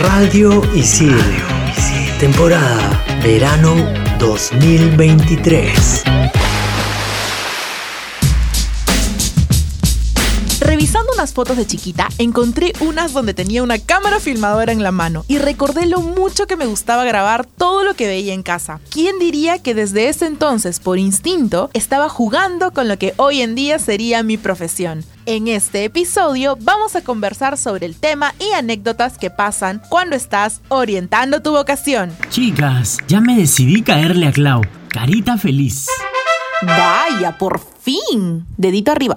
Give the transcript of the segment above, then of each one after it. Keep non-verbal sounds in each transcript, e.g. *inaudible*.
Radio Isil. Temporada Verano 2023. Revisando unas fotos de chiquita, encontré unas donde tenía una cámara filmadora en la mano y recordé lo mucho que me gustaba grabar todo lo que veía en casa. ¿Quién diría que desde ese entonces, por instinto, estaba jugando con lo que hoy en día sería mi profesión? En este episodio vamos a conversar sobre el tema y anécdotas que pasan cuando estás orientando tu vocación. Chicas, ya me decidí caerle a Clau. Carita feliz. Vaya, por fin. Dedito arriba.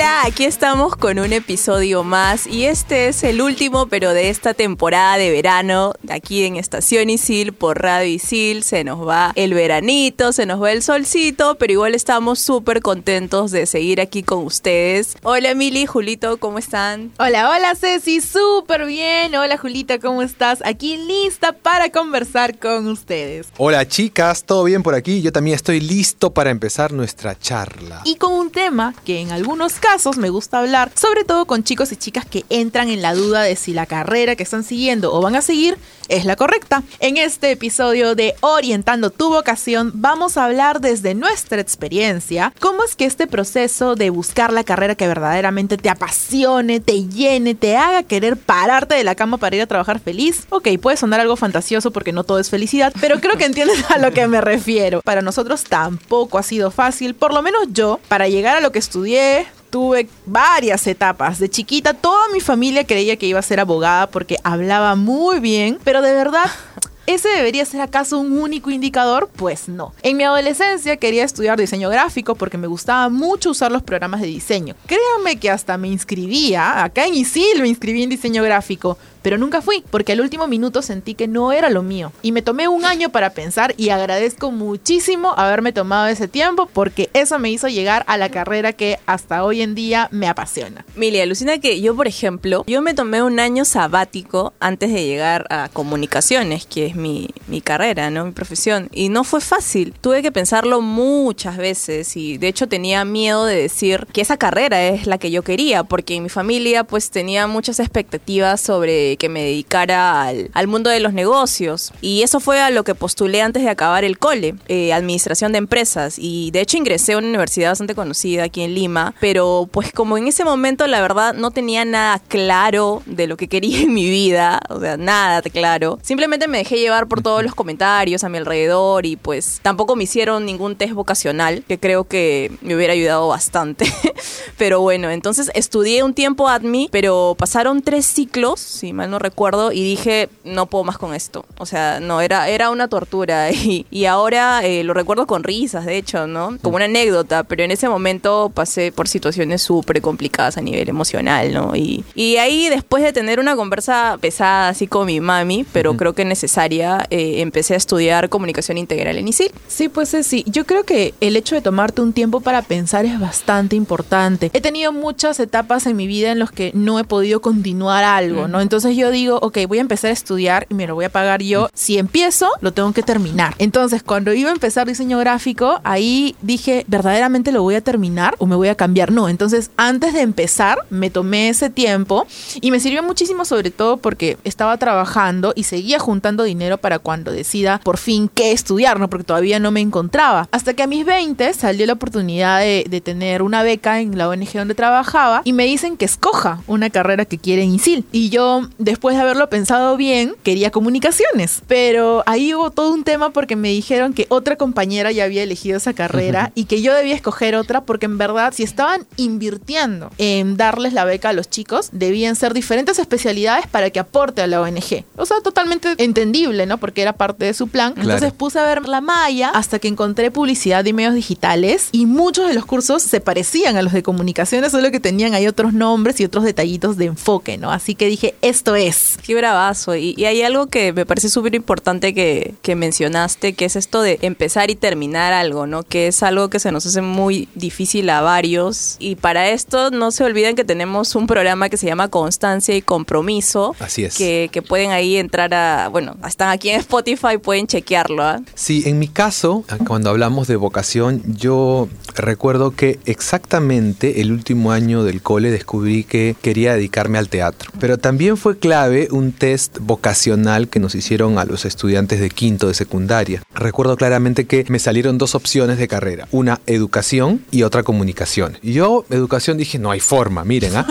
Hola, aquí estamos con un episodio más y este es el último pero de esta temporada de verano aquí en Estación Isil por Radio Isil. Se nos va el veranito, se nos va el solcito, pero igual estamos súper contentos de seguir aquí con ustedes. Hola Mili, Julito, ¿cómo están? Hola, hola Ceci, súper bien. Hola Julita, ¿cómo estás? Aquí lista para conversar con ustedes. Hola chicas, ¿todo bien por aquí? Yo también estoy listo para empezar nuestra charla. Y con un tema que en algunos casos me gusta hablar, sobre todo con chicos y chicas que entran en la duda de si la carrera que están siguiendo o van a seguir es la correcta. En este episodio de Orientando tu vocación vamos a hablar desde nuestra experiencia cómo es que este proceso de buscar la carrera que verdaderamente te apasione, te llene, te haga querer pararte de la cama para ir a trabajar feliz. Ok, puede sonar algo fantasioso porque no todo es felicidad, pero creo que entiendes a lo que me refiero. Para nosotros tampoco ha sido fácil, por lo menos yo, para llegar a lo que estudié, tuve varias etapas. De chiquita, toda mi familia creía que iba a ser abogada porque hablaba muy bien, pero de verdad... *laughs* ¿Ese debería ser acaso un único indicador? Pues no. En mi adolescencia quería estudiar diseño gráfico porque me gustaba mucho usar los programas de diseño. Créanme que hasta me inscribía, acá en ISIL me inscribí en diseño gráfico, pero nunca fui, porque al último minuto sentí que no era lo mío. Y me tomé un año para pensar y agradezco muchísimo haberme tomado ese tiempo porque eso me hizo llegar a la carrera que hasta hoy en día me apasiona. Mili, alucina que yo, por ejemplo, yo me tomé un año sabático antes de llegar a comunicaciones, que es mi, mi carrera, ¿no? Mi profesión. Y no fue fácil. Tuve que pensarlo muchas veces y de hecho tenía miedo de decir que esa carrera es la que yo quería, porque mi familia pues tenía muchas expectativas sobre que me dedicara al, mundo de los negocios. Y eso fue a lo que postulé antes de acabar el cole, eh, administración de empresas. Y de hecho ingresé a una universidad bastante conocida aquí en Lima, pero pues como en ese momento la verdad no tenía nada claro de lo que quería en mi vida, o sea, nada claro. Simplemente me dejé llevar por todos los comentarios a mi alrededor y pues tampoco me hicieron ningún test vocacional, que creo que me hubiera ayudado bastante. *laughs* pero bueno, entonces estudié un tiempo ADMI, pero pasaron tres ciclos, si mal no recuerdo, y dije, no puedo más con esto. O sea, no, era, era una tortura. *laughs* Y, y ahora eh, lo recuerdo con risas, de hecho, ¿no? Como una anécdota, pero en ese momento pasé por situaciones súper complicadas a nivel emocional, ¿no? Y, y ahí, después de tener una conversa pesada así con mi mami, pero uh -huh. creo que necesaria, eh, empecé a estudiar comunicación integral en ISIL. Sí, pues sí. Yo creo que el hecho de tomarte un tiempo para pensar es bastante importante. He tenido muchas etapas en mi vida en las que no he podido continuar algo. ¿no? Entonces yo digo, ok, voy a empezar a estudiar y me lo voy a pagar yo. Si empiezo, lo tengo que terminar. Entonces, cuando iba a empezar diseño gráfico, ahí dije, ¿verdaderamente lo voy a terminar o me voy a cambiar? No, entonces antes de empezar, me tomé ese tiempo y me sirvió muchísimo sobre todo porque estaba trabajando y seguía juntando dinero para cuando decida por fin qué estudiar, ¿no? Porque todavía no me encontraba. Hasta que a mis 20 salió la oportunidad de, tener una beca en la ONG donde trabajaba y me dicen que escoja una carrera que quiere en ISIL. Y yo, después de haberlo pensado bien, quería comunicaciones. Pero ahí hubo todo un tema porque me dijeron que otra compañera ya había elegido esa carrera uh -huh. y que yo debía escoger otra porque en verdad si estaban invirtiendo en darles la beca a los chicos, debían ser diferentes especialidades para que aporte a la ONG. O sea, totalmente entendible, ¿no? Porque era parte de su plan. Claro. Entonces puse a ver la malla hasta que encontré publicidad y medios digitales y muchos de los cursos se parecían a los de comunicaciones, solo que tenían ahí otros nombres y otros detallitos de enfoque, ¿no? Así que dije, esto esto es. Qué bravazo. Y, y hay algo que me parece súper importante que, que mencionaste, que es esto de empezar y terminar algo, ¿no? Que es algo que se nos hace muy difícil a varios. Y para esto no se olviden que tenemos un programa que se llama Constancia y Compromiso. Así es. Que, que pueden ahí entrar a, bueno, están aquí en Spotify, pueden chequearlo. ¿ah? Sí, en mi caso, cuando hablamos de vocación, yo recuerdo que exactamente el último año del cole descubrí que quería dedicarme al teatro. Pero también fue clave un test vocacional que nos hicieron a los estudiantes de quinto de secundaria. Recuerdo claramente que me salieron dos opciones de carrera, una educación y otra comunicación. Y yo, educación, dije, no hay forma, miren, ¿ah?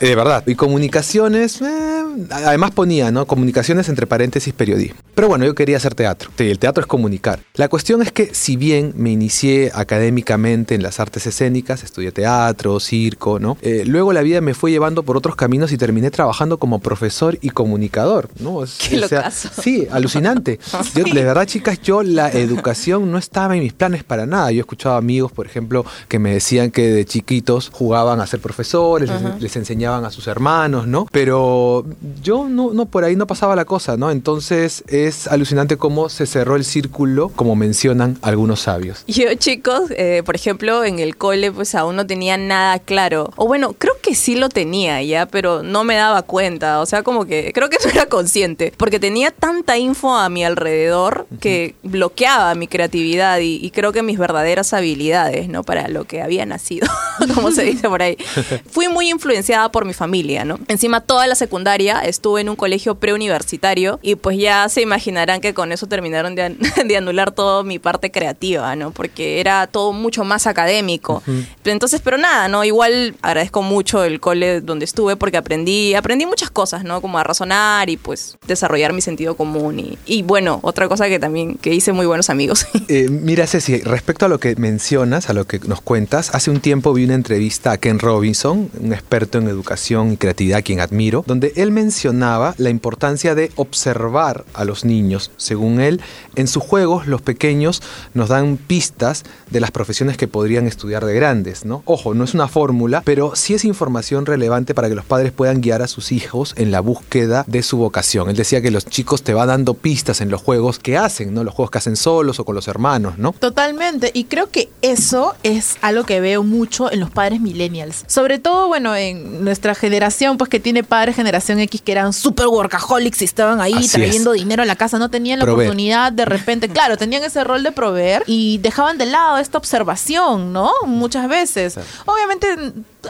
Eh, *laughs* De verdad. Y comunicaciones, eh, además ponía, ¿no? Comunicaciones entre paréntesis periodismo. Pero bueno, yo quería hacer teatro. Sí, el teatro es comunicar. La cuestión es que si bien me inicié académicamente en las artes escénicas, estudié teatro, circo, ¿no? Eh, luego la vida me fue llevando por otros caminos y terminé trabajando como profesor y comunicador, ¿no? *laughs* Es- Qué o sea, sí, alucinante. *laughs* Yo, de verdad, chicas, yo la educación no estaba en mis planes para nada. Yo escuchaba amigos, por ejemplo, que me decían que de chiquitos jugaban a ser profesores, les, les enseñaban a sus hermanos, ¿no? Pero yo no, no, por ahí no pasaba la cosa, ¿no? Entonces es alucinante cómo se cerró el círculo, como mencionan algunos sabios. Yo, chicos, eh, por ejemplo, en el cole, pues aún no tenía nada claro. O bueno, creo que sí lo tenía ya, pero no me daba cuenta. O sea, como que creo que no era consciente. Porque tenía tanta info a mi alrededor que bloqueaba mi creatividad y, y creo que mis verdaderas habilidades, ¿no? Para lo que había nacido, *laughs* como se dice por ahí. *laughs* Fui muy influenciada por mi familia, ¿no? Encima, toda la secundaria estuve en un colegio preuniversitario y pues ya se imaginarán que con eso terminaron de, an- *laughs* de anular toda mi parte creativa, ¿no? Porque era todo mucho más académico. Pero Entonces, pero nada, ¿no? Igual agradezco mucho el cole donde estuve porque aprendí, aprendí muchas cosas, ¿no? Como a razonar y pues desarrollar mi sentido común y, bueno, otra cosa que también, que hice muy buenos amigos. *laughs* Eh, mira, Ceci, respecto a lo que mencionas, a lo que nos cuentas, hace un tiempo vi una entrevista a Ken Robinson, un experto en educación y creatividad, quien admiro, donde él mencionaba la importancia de observar a los niños. Según él, en sus juegos los pequeños nos dan pistas de las profesiones que podrían estudiar de grandes, ¿no? Ojo, no es una fórmula, pero sí es información relevante para que los padres puedan guiar a sus hijos en la búsqueda de su vocación. Él decía que los chicos te va dando pistas en los juegos que hacen, ¿no? Los juegos que hacen solos o con los hermanos, ¿no? Totalmente, y creo que eso es algo que veo mucho en los padres millennials. Sobre todo, bueno, en nuestra generación, pues que tiene padres generación X que eran super workaholics y estaban ahí Así trayendo dinero a la casa, no tenían la oportunidad de repente, *laughs* claro, tenían ese rol de proveer y dejaban de lado esta observación, ¿no? Muchas veces. Obviamente,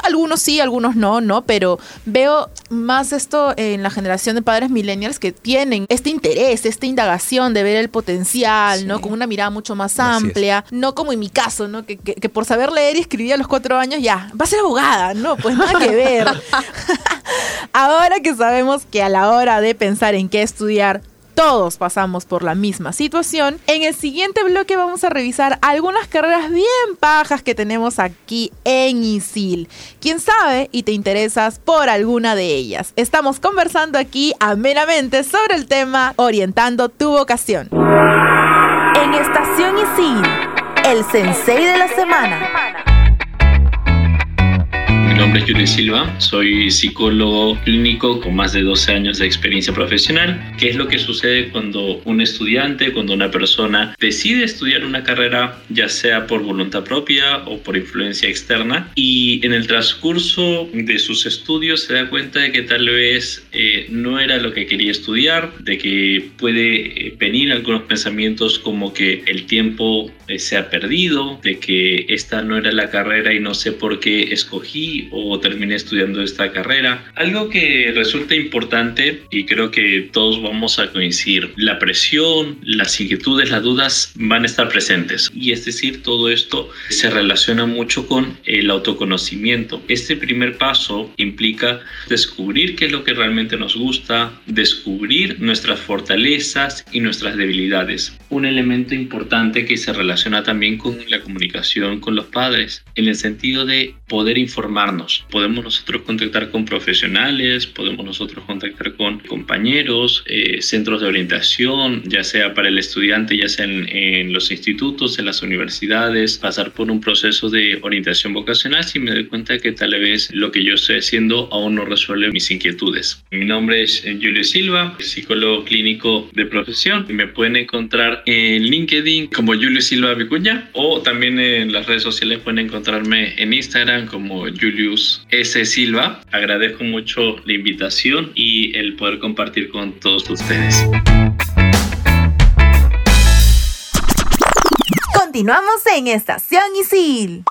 algunos sí, algunos no, ¿no? Pero veo más esto en la generación de padres millennials que tienen este interés, esta indagación de ver el potencial, ¿no? Con una mirada mucho más amplia, no como en mi caso, ¿no? Que, que- que por saber leer y escribir a los cuatro años ya, va a ser abogada, ¿no? Pues nada que ver. *laughs* *laughs* Ahora que sabemos que a la hora de pensar en qué estudiar, todos pasamos por la misma situación. En el siguiente bloque vamos a revisar algunas carreras bien pajas que tenemos aquí en ISIL. Quién sabe y te interesas por alguna de ellas. Estamos conversando aquí amenamente sobre el tema orientando tu vocación. En Estación ISIL, el sensei de la semana. Mi nombre es Yuri Silva, soy psicólogo clínico con más de 12 años de experiencia profesional. ¿Qué es lo que sucede cuando un estudiante, cuando una persona decide estudiar una carrera, ya sea por voluntad propia o por influencia externa, y en el transcurso de sus estudios se da cuenta de que tal vez eh, no era lo que quería estudiar, de que puede eh, venir algunos pensamientos como que el tiempo se ha perdido, de que esta no era la carrera y no sé por qué escogí o terminé estudiando esta carrera. Algo que resulta importante y creo que todos vamos a coincidir, la presión, las inquietudes, las dudas van a estar presentes y es decir, todo esto se relaciona mucho con el autoconocimiento. Este primer paso implica descubrir qué es lo que realmente nos gusta, descubrir nuestras fortalezas y nuestras debilidades. Un elemento importante que se relaciona también con la comunicación con los padres, en el sentido de poder informarnos. Podemos nosotros contactar con profesionales, podemos nosotros contactar con compañeros, eh, centros de orientación, ya sea para el estudiante, ya sea en, en, los institutos, en las universidades, pasar por un proceso de orientación vocacional si me doy cuenta que tal vez lo que yo estoy haciendo aún no resuelve mis inquietudes. Mi nombre es Julio Silva, psicólogo clínico de profesión. Me pueden encontrar en LinkedIn como Julio Silva Vicuña o también en las redes sociales pueden encontrarme en Instagram como Julius S. Silva. Agradezco mucho la invitación y el poder compartir con todos ustedes. Continuamos en Estación Isil.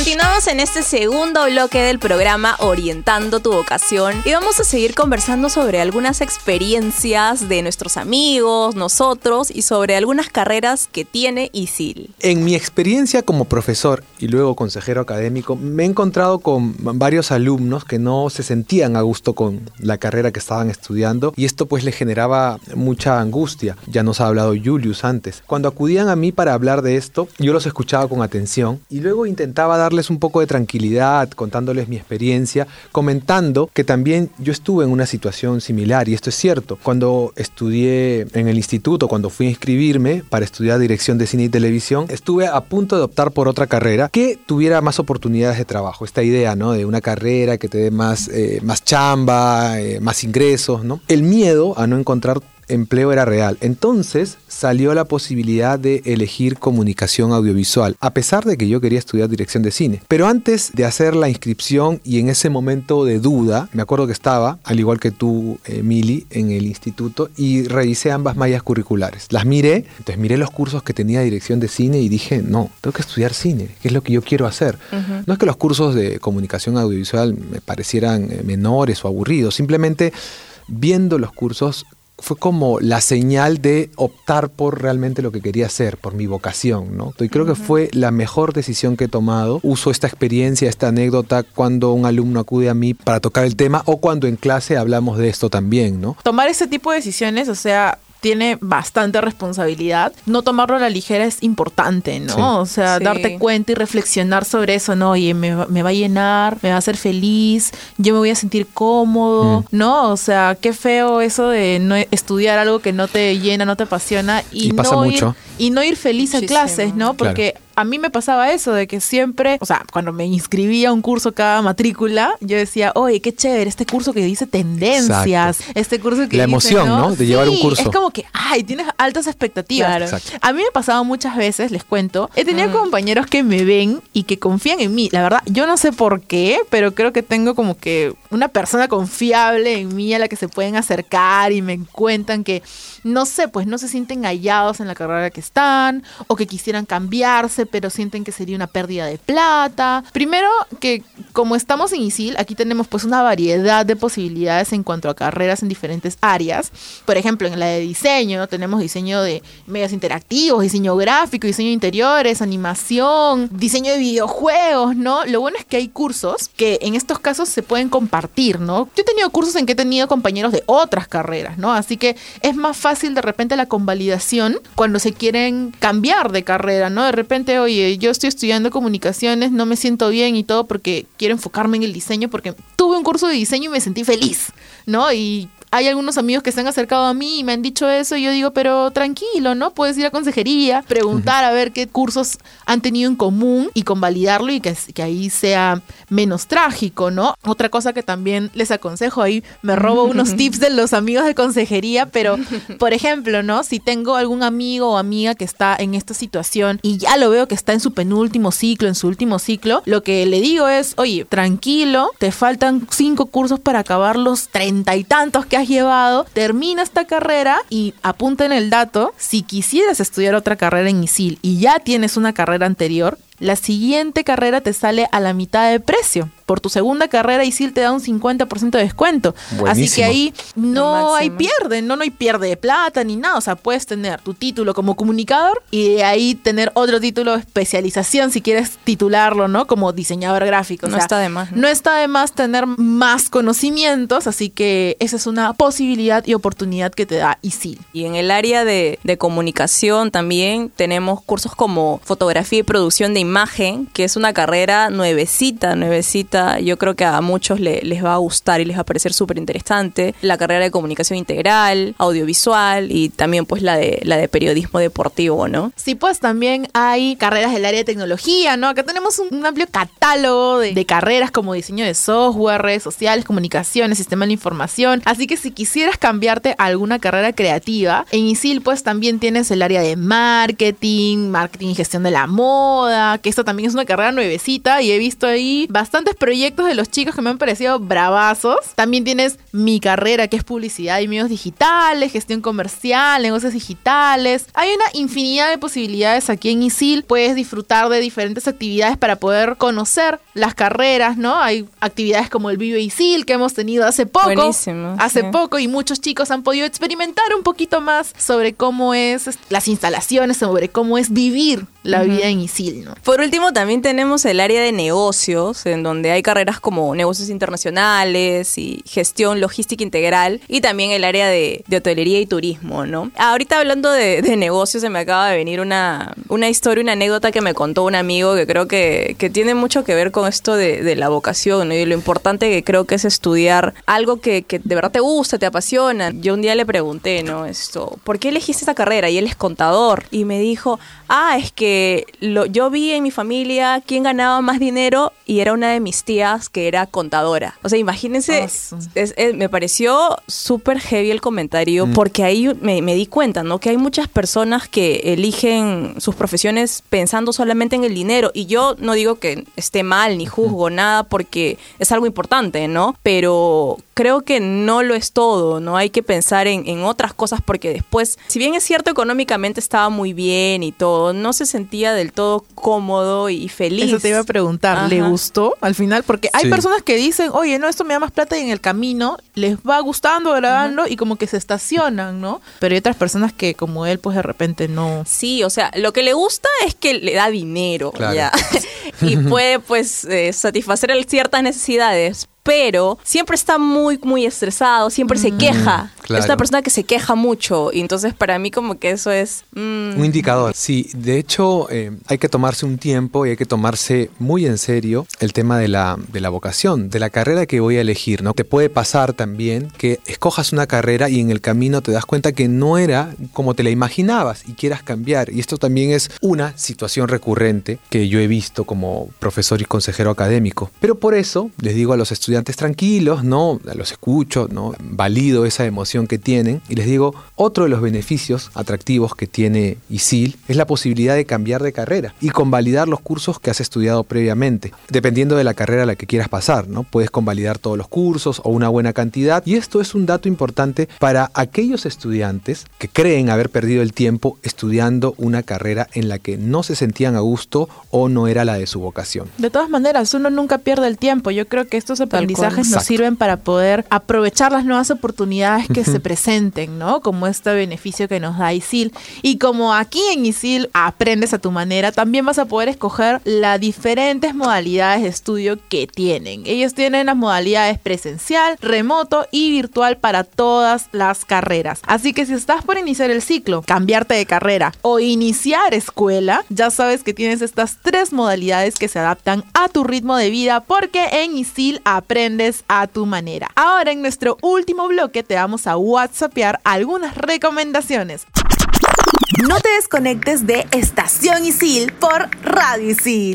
Continuamos en este segundo bloque del programa Orientando tu vocación y vamos a seguir conversando sobre algunas experiencias de nuestros amigos, nosotros y sobre algunas carreras que tiene ISIL. En mi experiencia como profesor y luego consejero académico, me he encontrado con varios alumnos que no se sentían a gusto con la carrera que estaban estudiando y esto pues les generaba mucha angustia. Ya nos ha hablado Julius antes. Cuando acudían a mí para hablar de esto, yo los escuchaba con atención y luego intentaba dar un poco de tranquilidad, contándoles mi experiencia, comentando que también yo estuve en una situación similar y esto es cierto. Cuando estudié en el instituto, cuando fui a inscribirme para estudiar dirección de cine y televisión, estuve a punto de optar por otra carrera que tuviera más oportunidades de trabajo. Esta idea, ¿no? De una carrera que te dé más, eh, más chamba, eh, más ingresos, ¿no? El miedo a no encontrar empleo era real. Entonces salió la posibilidad de elegir comunicación audiovisual, a pesar de que yo quería estudiar dirección de cine. Pero antes de hacer la inscripción y en ese momento de duda, me acuerdo que estaba, al igual que tú, Emily, en el instituto y revisé ambas mallas curriculares. Las miré, entonces miré los cursos que tenía dirección de cine y dije, no, tengo que estudiar cine, que es lo que yo quiero hacer. No es que los cursos de comunicación audiovisual me parecieran eh, menores o aburridos, simplemente viendo los cursos fue como la señal de optar por realmente lo que quería hacer, por mi vocación, ¿no? Y creo que fue la mejor decisión que he tomado. Uso esta experiencia, esta anécdota cuando un alumno acude a mí para tocar el tema o cuando en clase hablamos de esto también, ¿no? Tomar ese tipo de decisiones, o sea, tiene bastante responsabilidad. No tomarlo a la ligera es importante, ¿no? O sea, darte cuenta y reflexionar sobre eso, ¿no? Oye, me, va a llenar, me va a hacer feliz, yo me voy a sentir cómodo, mm. ¿no? O sea, qué feo eso de no estudiar algo que no te llena, no te apasiona y, no, Ir, y no ir feliz a clases, ¿no? Porque a mí me pasaba eso, de que siempre, o sea, cuando me inscribía a un curso cada matrícula, yo decía, oye, qué chévere, este curso que dice tendencias, este curso que La emoción, ¿no? De llevar un curso. Es como que, ay, tienes altas expectativas. A mí me pasaba muchas veces, les cuento, he tenido mm. compañeros que me ven y que confían en mí. La verdad, yo no sé por qué, pero creo que tengo como que una persona confiable en mí a la que se pueden acercar y me cuentan que, no sé, pues no se sienten hallados en la carrera que están o que quisieran cambiarse pero sienten que sería una pérdida de plata. Primero, que como estamos en ISIL, aquí tenemos pues una variedad de posibilidades en cuanto a carreras en diferentes áreas. Por ejemplo, en la de diseño, tenemos diseño de medios interactivos, diseño gráfico, diseño de interiores, animación, diseño de videojuegos, ¿no? Lo bueno es que hay cursos que en estos casos se pueden compartir, ¿no? Yo he tenido cursos en que he tenido compañeros de otras carreras, ¿no? Así que es más fácil de repente la convalidación cuando se quieren cambiar de carrera, ¿no? De repente oye, yo estoy estudiando comunicaciones, no me siento bien y todo porque quiero enfocarme en el diseño, porque tuve un curso de diseño y me sentí feliz, ¿no? Y hay algunos amigos que se han acercado a mí y me han dicho eso y yo digo, pero tranquilo, ¿no? Puedes ir a consejería, preguntar a ver qué cursos han tenido en común y convalidarlo y que, que ahí sea menos trágico, ¿no? Otra cosa que también les aconsejo, ahí me robo *laughs* unos tips de los amigos de consejería, pero por ejemplo, ¿no? Si tengo algún amigo o amiga que está en esta situación y ya lo veo que está en su penúltimo ciclo, en su último ciclo, lo que le digo es, oye, tranquilo, te faltan cinco cursos para acabar los treinta y tantos que has llevado, termina esta carrera y apunta en el dato, si quisieras estudiar otra carrera en ISIL y ya tienes una carrera anterior, la siguiente carrera te sale a la mitad de precio por tu segunda carrera ISIL te da un 50% de descuento. Así Buenísimo. que ahí no hay pierde, no, no hay pierde de plata ni nada. O sea, puedes tener tu título como comunicador y de ahí tener otro título de especialización si quieres titularlo, ¿no? Como diseñador gráfico. O No sea, está de más, ¿no? No está de más tener más conocimientos, así que esa es una posibilidad y oportunidad que te da ISIL. Y en el área de, de comunicación también tenemos cursos como fotografía y producción de imagen, que es una carrera nuevecita, nuevecita. Yo creo que a muchos le- les va a gustar y les va a parecer súper interesante. La carrera de comunicación integral, audiovisual y también pues la de, la de periodismo deportivo, ¿no? Sí, pues también hay carreras del área de tecnología, ¿no? Acá tenemos un, amplio catálogo de, carreras como diseño de software, redes sociales, comunicaciones, sistema de información. Así que si quisieras cambiarte a alguna carrera creativa, en ISIL pues también tienes el área de marketing, marketing y gestión de la moda, que esto también es una carrera nuevecita y he visto ahí bastantes proyectos de los chicos que me han parecido bravazos. También tienes mi carrera que es publicidad y medios digitales, gestión comercial, negocios digitales. Hay una infinidad de posibilidades aquí en ISIL. Puedes disfrutar de diferentes actividades para poder conocer las carreras, ¿no? Hay actividades como el Vive ISIL que hemos tenido hace poco. Buenísimo, Hace sí. poco y muchos chicos han podido experimentar un poquito más sobre cómo es las instalaciones, sobre cómo es vivir la vida en ISIL, ¿no? Por último, también tenemos el área de negocios, en donde hay carreras como negocios internacionales y gestión logística integral, y también el área de, de hotelería y turismo, ¿no? Ahorita hablando de, de negocios, se me acaba de venir una, una historia, una anécdota que me contó un amigo que creo que, que tiene mucho que ver con esto de, de la vocación, ¿no? Y lo importante que creo que es estudiar algo que, que de verdad te gusta, te apasiona. Yo un día le pregunté, ¿no? Esto, ¿por qué elegiste esta carrera? Y él es contador. Y me dijo, ah, es que lo, yo vi en mi familia quién ganaba más dinero y era una de mis tías que era contadora. O sea, imagínense, Awesome. es- es- me pareció súper heavy el comentario porque ahí me, me di cuenta, ¿no? Que hay muchas personas que eligen sus profesiones pensando solamente en el dinero y yo no digo que esté mal ni juzgo nada porque es algo importante, ¿no? Pero creo que no lo es todo, ¿no? Hay que pensar en, en otras cosas porque después, si bien es cierto económicamente estaba muy bien y todo, no se sentía del todo cómodo y feliz. Eso te iba a preguntar, ¿le gustó al final? Porque hay Sí. personas que dicen, oye, no, esto me da más plata y en el camino les va gustando, agradando y como que se estacionan, ¿no? Pero hay otras personas que como él, pues de repente no. Sí, o sea, lo que le gusta es que le da dinero, Claro. ya. *laughs* y puede, pues, eh, satisfacer ciertas necesidades. Pero siempre está muy, muy estresado, siempre se queja. claro. Es una persona que se queja mucho. Y entonces, para mí, como que eso es. mm, Un indicador. Sí, de hecho eh, hay que tomarse un tiempo y hay que tomarse muy en serio el tema de la, de la vocación, de la carrera que voy a elegir. ¿no? Te puede pasar también que escojas una carrera y en el camino te das cuenta que no era como te la imaginabas y quieras cambiar. Y esto también es una situación recurrente que yo he visto como profesor y consejero académico. Pero por eso les digo a los estudiantes tranquilos, ¿no? Los escucho, ¿no? Valido esa emoción que tienen y les digo, otro de los beneficios atractivos que tiene ISIL es la posibilidad de cambiar de carrera y convalidar los cursos que has estudiado previamente, dependiendo de la carrera a la que quieras pasar, ¿no? Puedes convalidar todos los cursos o una buena cantidad y esto es un dato importante para aquellos estudiantes que creen haber perdido el tiempo estudiando una carrera en la que no se sentían a gusto o no era la de su vocación. De todas maneras, uno nunca pierde el tiempo. Yo creo que estos aprendizajes nos Exacto. sirven para poder aprovechar las nuevas oportunidades que se presenten, ¿no? Como este beneficio que nos da ISIL. Y como aquí en ISIL aprendes a tu manera, también vas a poder escoger las diferentes modalidades de estudio que tienen. Ellos tienen las modalidades presencial, remoto y virtual para todas las carreras. Así que si estás por iniciar el ciclo, cambiarte de carrera o iniciar escuela, ya sabes que tienes estas tres modalidades que se adaptan a tu ritmo de vida porque en ISIL aprendes a tu manera. Ahora en nuestro último bloque te vamos a whatsappear algunas recomendaciones. No te desconectes de Estación Isil por Radio Isil.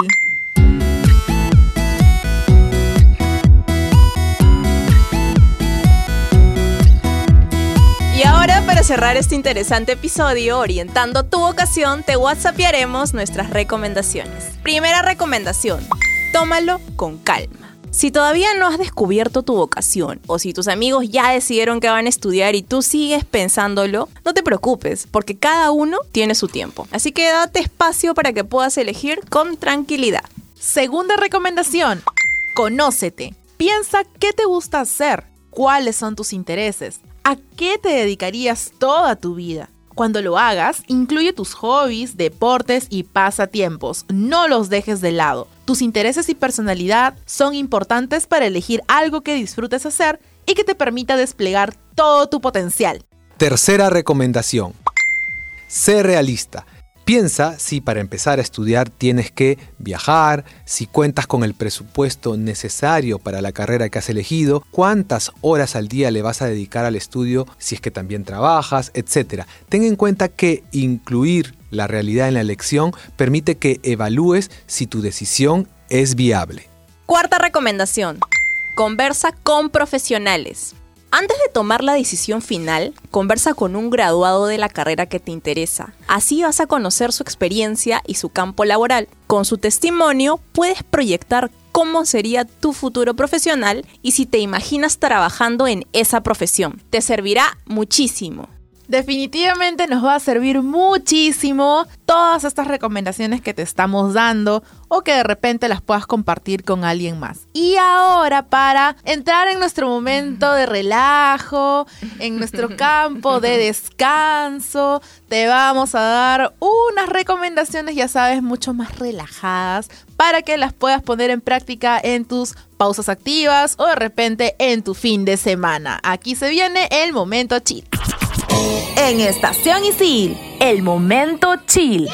Y ahora, para cerrar este interesante episodio, orientando tu vocación, te whatsappearemos nuestras recomendaciones. Primera recomendación, tómalo con calma. Si todavía no has descubierto tu vocación o si tus amigos ya decidieron que van a estudiar y tú sigues pensándolo, no te preocupes, porque cada uno tiene su tiempo. Así que date espacio para que puedas elegir con tranquilidad. Segunda recomendación. Conócete. Piensa qué te gusta hacer, cuáles son tus intereses, a qué te dedicarías toda tu vida. Cuando lo hagas, incluye tus hobbies, deportes y pasatiempos. No los dejes de lado. Tus intereses y personalidad son importantes para elegir algo que disfrutes hacer y que te permita desplegar todo tu potencial. Tercera recomendación. Sé realista. Piensa si para empezar a estudiar tienes que viajar, si cuentas con el presupuesto necesario para la carrera que has elegido, cuántas horas al día le vas a dedicar al estudio si es que también trabajas, etc. Ten en cuenta que incluir la realidad en la elección permite que evalúes si tu decisión es viable. Cuarta recomendación. Conversa con profesionales. Antes de tomar la decisión final, conversa con un graduado de la carrera que te interesa. Así vas a conocer su experiencia y su campo laboral. Con su testimonio puedes proyectar cómo sería tu futuro profesional y si te imaginas trabajando en esa profesión. Te servirá muchísimo. Definitivamente nos va a servir muchísimo todas estas recomendaciones que te estamos dando o que de repente las puedas compartir con alguien más. Y ahora para entrar en nuestro momento de relajo, en nuestro *laughs* campo de descanso, te vamos a dar unas recomendaciones, ya sabes, mucho más relajadas para que las puedas poner en práctica en tus pausas activas o de repente en tu fin de semana. Aquí se viene el momento chill. En Estación Isil, el momento chill.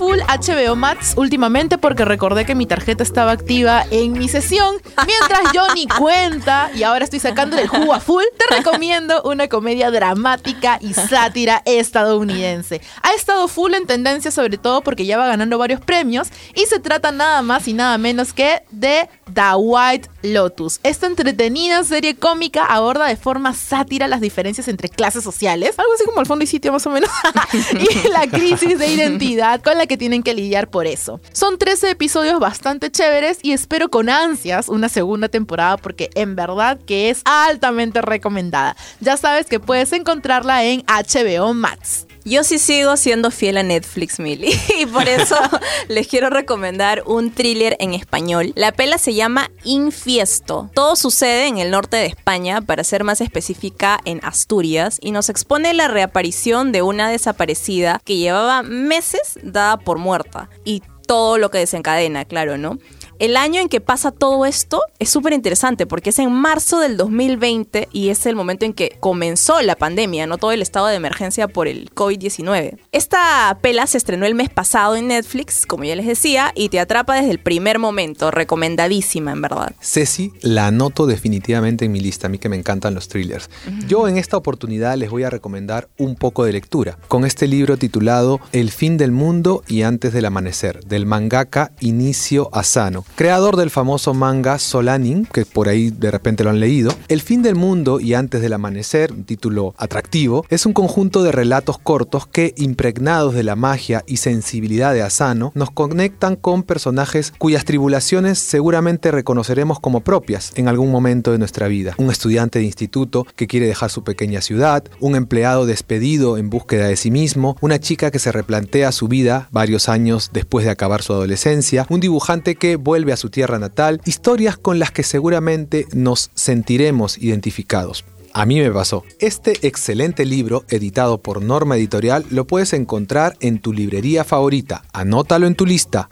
Full HBO Max últimamente porque recordé que mi tarjeta estaba activa en mi sesión, mientras yo ni *laughs* cuenta y ahora estoy sacando el jugo a full, te recomiendo una comedia dramática y sátira estadounidense. Ha estado full en tendencia sobre todo porque ya va ganando varios premios y se trata nada más y nada menos que de The White Lotus. Esta entretenida serie cómica aborda de forma sátira las diferencias entre clases sociales, algo así como al fondo y sitio más o menos, *laughs* y la crisis de identidad con la que tienen que lidiar por eso. Son 13 episodios bastante chéveres y espero con ansias una segunda temporada porque en verdad que es altamente recomendada. Ya sabes que puedes encontrarla en HBO Max. Yo sí sigo siendo fiel a Netflix, Milly. *laughs* Y por eso *laughs* les quiero recomendar un thriller en español. La pela se llama Infiesto. Todo sucede en el norte de España, para ser más específica, en Asturias, y nos expone la reaparición de una desaparecida que llevaba meses dada por muerta. Y todo lo que desencadena, claro, ¿no? El año en que pasa todo esto es súper interesante porque es en marzo del 2020 y es el momento en que comenzó la pandemia, no todo el estado de emergencia por el COVID-19. Esta pela se estrenó el mes pasado en Netflix, como ya les decía, y te atrapa desde el primer momento, recomendadísima en verdad. Ceci la anoto definitivamente en mi lista, a mí que me encantan los thrillers. Yo en esta oportunidad les voy a recomendar un poco de lectura, con este libro titulado El fin del mundo y antes del amanecer, del mangaka Inicio Asano creador del famoso manga Solanin, que por ahí de repente lo han leído. El fin del mundo y antes del amanecer, un título atractivo, es un conjunto de relatos cortos que, impregnados de la magia y sensibilidad de Asano, nos conectan con personajes cuyas tribulaciones seguramente reconoceremos como propias en algún momento de nuestra vida. Un estudiante de instituto que quiere dejar su pequeña ciudad, un empleado despedido en búsqueda de sí mismo, una chica que se replantea su vida varios años después de acabar su adolescencia, un dibujante que vuelve a su tierra natal, historias con las que seguramente nos sentiremos identificados. A mí me pasó. Este excelente libro, editado por Norma Editorial, lo puedes encontrar en tu librería favorita. Anótalo en tu lista.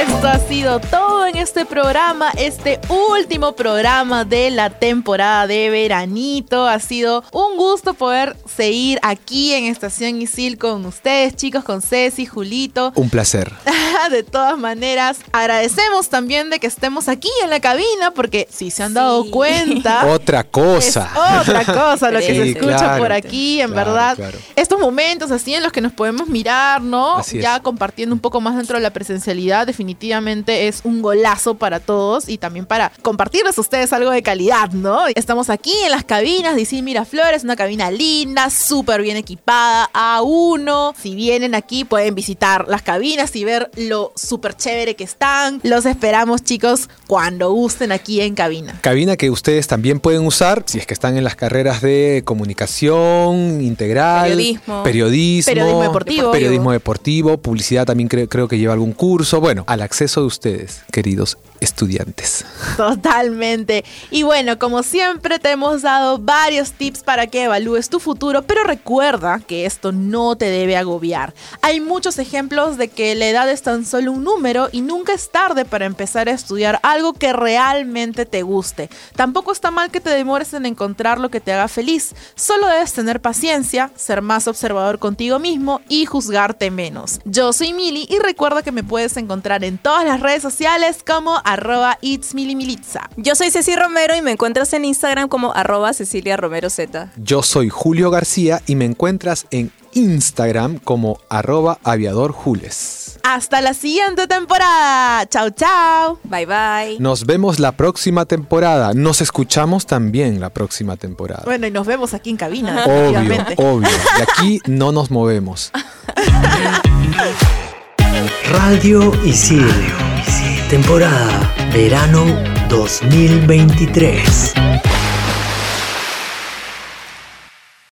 Esto ha sido todo este programa, este último programa de la temporada de veranito. Ha sido un gusto poder seguir aquí en Estación Isil con ustedes, chicos, con Ceci, Julito. Un placer. *laughs* de todas maneras, agradecemos también de que estemos aquí en la cabina, porque si se han dado Sí. cuenta, *laughs* Otra cosa. es otra cosa lo que se escucha claro, por aquí, en claro, verdad. claro. Estos momentos así en los que nos podemos mirar, ¿no? Así es. ya compartiendo un poco más dentro de la presencialidad, definitivamente es un golazo abrazo para todos y también para compartirles a ustedes algo de calidad, ¿no? Estamos aquí en las cabinas de Isil Miraflores, una cabina linda, súper bien equipada, A1. Si vienen aquí pueden visitar las cabinas y ver lo súper chévere que están. Los esperamos chicos cuando gusten aquí en cabina. Cabina que ustedes también pueden usar si es que están en las carreras de comunicación integral, Periodismo. periodismo, Periodismo deportivo. periodismo deportivo, publicidad también creo, creo que lleva algún curso. Bueno, al acceso de ustedes, queridos estudiantes. Totalmente. Y bueno, como siempre te hemos dado varios tips para que evalúes tu futuro, pero recuerda que esto no te debe agobiar. Hay muchos ejemplos de que la edad es tan solo un número y nunca es tarde para empezar a estudiar algo que realmente te guste. Tampoco está mal que te demores en encontrar lo que te haga feliz. Solo debes tener paciencia, ser más observador contigo mismo y juzgarte menos. Yo soy Mili y recuerda que me puedes encontrar en todas las redes sociales como arroba It's Mili Militza. Yo soy Ceci Romero y me encuentras en Instagram como arroba Cecilia Romero Z. Yo soy Julio García y me encuentras en Instagram como arroba aviadorjules. Hasta la siguiente temporada. Chao, chao. Bye bye. Nos vemos la próxima temporada. Nos escuchamos también la próxima temporada. Bueno, y nos vemos aquí en cabina. Obvio, obvio. De aquí no nos movemos. *laughs* Radio Isil. Temporada Verano 2023.